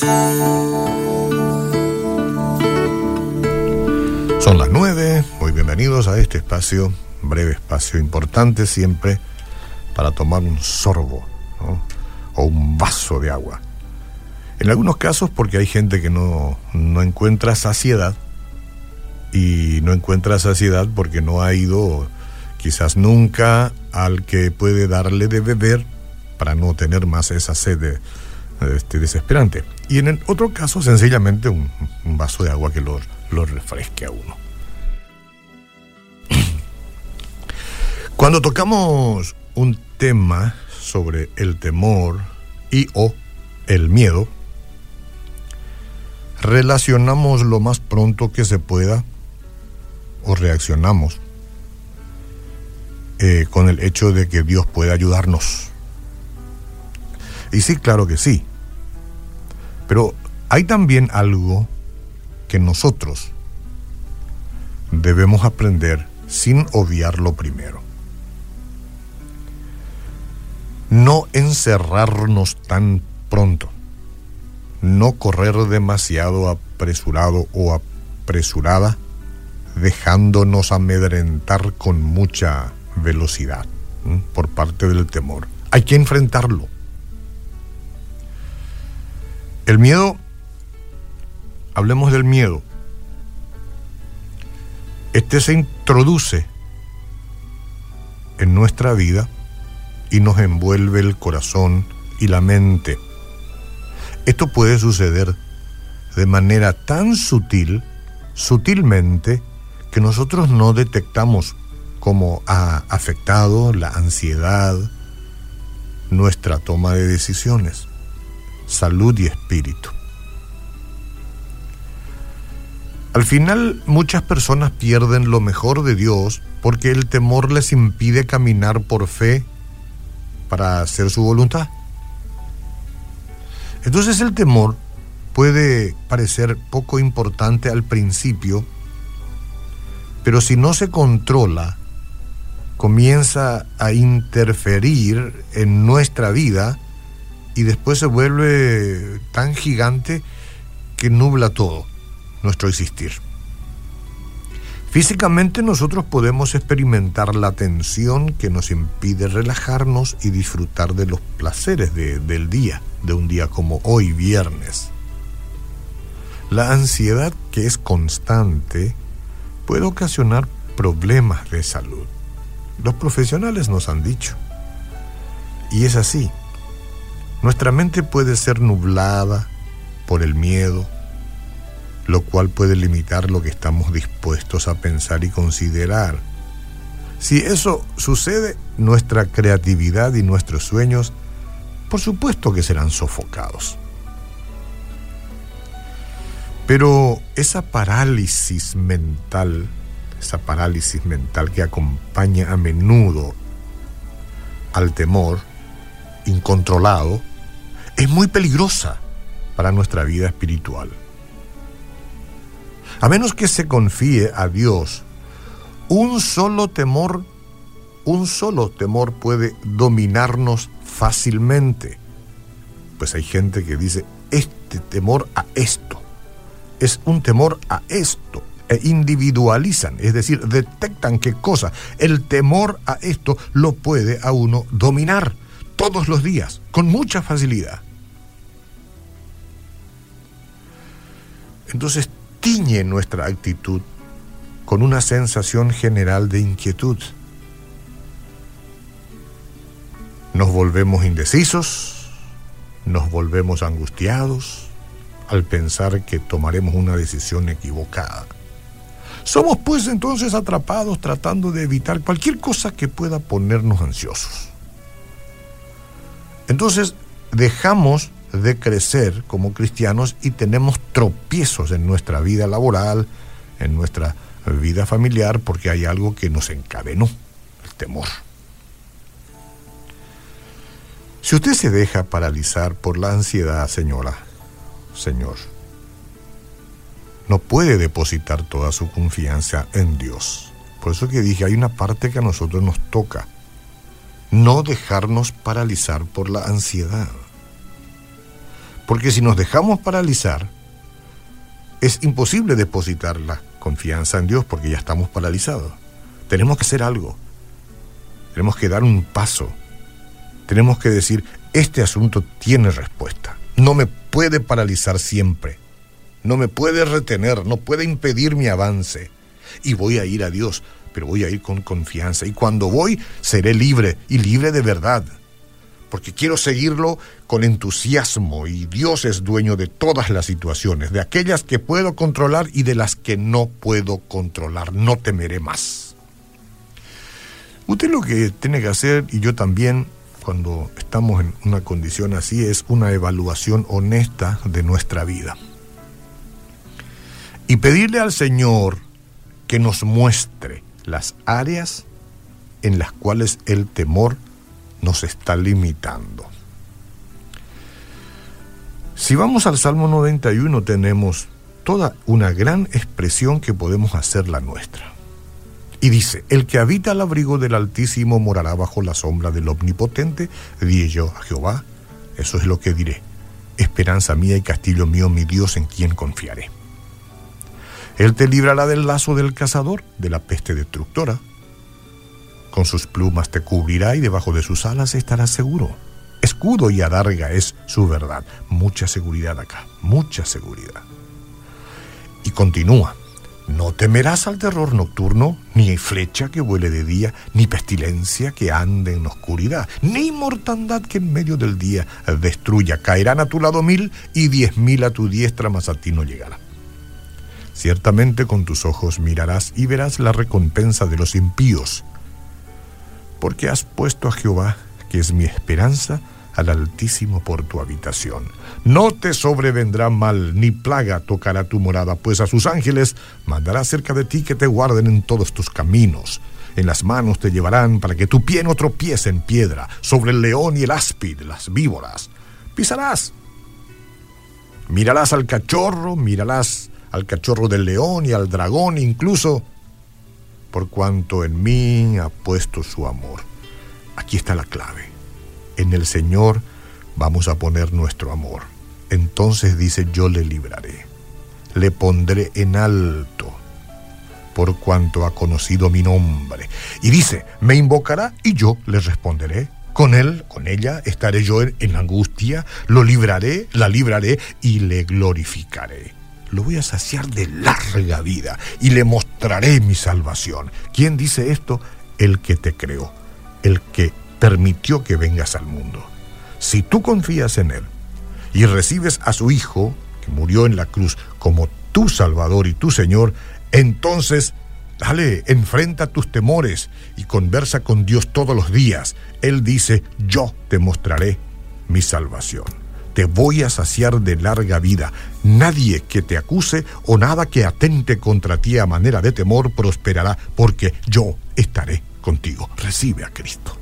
Son las nueve, muy bienvenidos a este espacio, breve espacio importante siempre para tomar un sorbo o un vaso de agua. En algunos casos porque hay gente que no, no encuentra saciedad y no encuentra saciedad porque no ha ido quizás nunca al que puede darle de beber para no tener más esa sed este, desesperante. Y en el otro caso, sencillamente un, vaso de agua que lo, lo refresque a uno. Cuando tocamos un tema sobre el temor y o el miedo, relacionamos lo más pronto que se pueda o reaccionamos eh, con el hecho de que Dios puede ayudarnos. Y sí, claro que sí. Pero hay también algo que nosotros debemos aprender sin obviarlo primero. No encerrarnos tan pronto. No correr demasiado apresurado o apresurada, dejándonos amedrentar con mucha velocidad por parte del temor. Hay que enfrentarlo. El miedo, hablemos del miedo. Este se introduce en nuestra vida y nos envuelve el corazón y la mente. Esto puede suceder de manera tan sutil, sutilmente, que nosotros no detectamos cómo ha afectado la ansiedad nuestra toma de decisiones, salud y espíritu. Al final muchas personas pierden lo mejor de Dios porque el temor les impide caminar por fe para hacer su voluntad. Entonces el temor puede parecer poco importante al principio, pero si no se controla, comienza a interferir en nuestra vida y después se vuelve tan gigante que nubla todo nuestro existir. Físicamente nosotros podemos experimentar la tensión que nos impide relajarnos y disfrutar de los placeres del día, de un día como hoy, viernes. La ansiedad que es constante puede ocasionar problemas de salud. Los profesionales nos han dicho. Y es así. Nuestra mente puede ser nublada por el miedo, lo cual puede limitar lo que estamos dispuestos a pensar y considerar. Si eso sucede, nuestra creatividad y nuestros sueños, por supuesto que serán sofocados. Pero esa parálisis mental esa parálisis mental que acompaña a menudo al temor incontrolado, es muy peligrosa para nuestra vida espiritual. A menos que se confíe a Dios, un solo temor, un solo temor puede dominarnos fácilmente. Pues hay gente que dice, este temor a esto, es un temor a esto e individualizan, es decir, detectan qué cosa. El temor a esto lo puede a uno dominar todos los días, con mucha facilidad. Entonces tiñe nuestra actitud con una sensación general de inquietud. Nos volvemos indecisos, nos volvemos angustiados al pensar que tomaremos una decisión equivocada. Somos pues entonces atrapados tratando de evitar cualquier cosa que pueda ponernos ansiosos. Entonces dejamos de crecer como cristianos y tenemos tropiezos en nuestra vida laboral, en nuestra vida familiar, porque hay algo que nos encadenó, el temor. Si usted se deja paralizar por la ansiedad, señora, señor, no puede depositar toda su confianza en Dios. Por eso que dije, hay una parte que a nosotros nos toca. No dejarnos paralizar por la ansiedad. Porque si nos dejamos paralizar, es imposible depositar la confianza en Dios porque ya estamos paralizados. Tenemos que hacer algo. Tenemos que dar un paso. Tenemos que decir, este asunto tiene respuesta. No me puede paralizar siempre. No me puede retener, no puede impedir mi avance. Y voy a ir a Dios, pero voy a ir con confianza. Y cuando voy, seré libre y libre de verdad porque quiero seguirlo con entusiasmo y Dios es dueño de todas las situaciones, de aquellas que puedo controlar y de las que no puedo controlar. No temeré más. Usted lo que tiene que hacer, y yo también, cuando estamos en una condición así, es una evaluación honesta de nuestra vida. Y pedirle al Señor que nos muestre las áreas en las cuales el temor nos está limitando. Si vamos al Salmo 91 tenemos toda una gran expresión que podemos hacer la nuestra. Y dice, el que habita al abrigo del Altísimo morará bajo la sombra del Omnipotente, di yo a Jehová, eso es lo que diré, esperanza mía y castillo mío, mi Dios en quien confiaré. Él te librará del lazo del cazador, de la peste destructora, con sus plumas te cubrirá y debajo de sus alas estarás seguro. Escudo y adarga es su verdad. Mucha seguridad acá, mucha seguridad. Y continúa. No temerás al terror nocturno, ni flecha que vuele de día, ni pestilencia que ande en oscuridad, ni mortandad que en medio del día destruya. Caerán a tu lado mil y diez mil a tu diestra, mas a ti no llegará. Ciertamente con tus ojos mirarás y verás la recompensa de los impíos porque has puesto a Jehová, que es mi esperanza, al Altísimo por tu habitación. No te sobrevendrá mal, ni plaga tocará tu morada, pues a sus ángeles mandará cerca de ti que te guarden en todos tus caminos. En las manos te llevarán para que tu pie no tropiece en piedra, sobre el león y el áspid, las víboras. Pisarás. Mirarás al cachorro, mirarás al cachorro del león y al dragón, incluso por cuanto en mí ha puesto su amor. Aquí está la clave. En el Señor vamos a poner nuestro amor. Entonces dice, yo le libraré, le pondré en alto, por cuanto ha conocido mi nombre. Y dice, me invocará y yo le responderé. Con él, con ella, estaré yo en, angustia, lo libraré, la libraré y le glorificaré lo voy a saciar de larga vida y le mostraré mi salvación. ¿Quién dice esto? El que te creó, el que permitió que vengas al mundo. Si tú confías en Él y recibes a su Hijo, que murió en la cruz, como tu Salvador y tu Señor, entonces Dale, enfrenta tus temores y conversa con Dios todos los días. Él dice, yo te mostraré mi salvación te voy a saciar de larga vida. Nadie que te acuse o nada que atente contra ti a manera de temor prosperará, porque yo estaré contigo. Recibe a Cristo.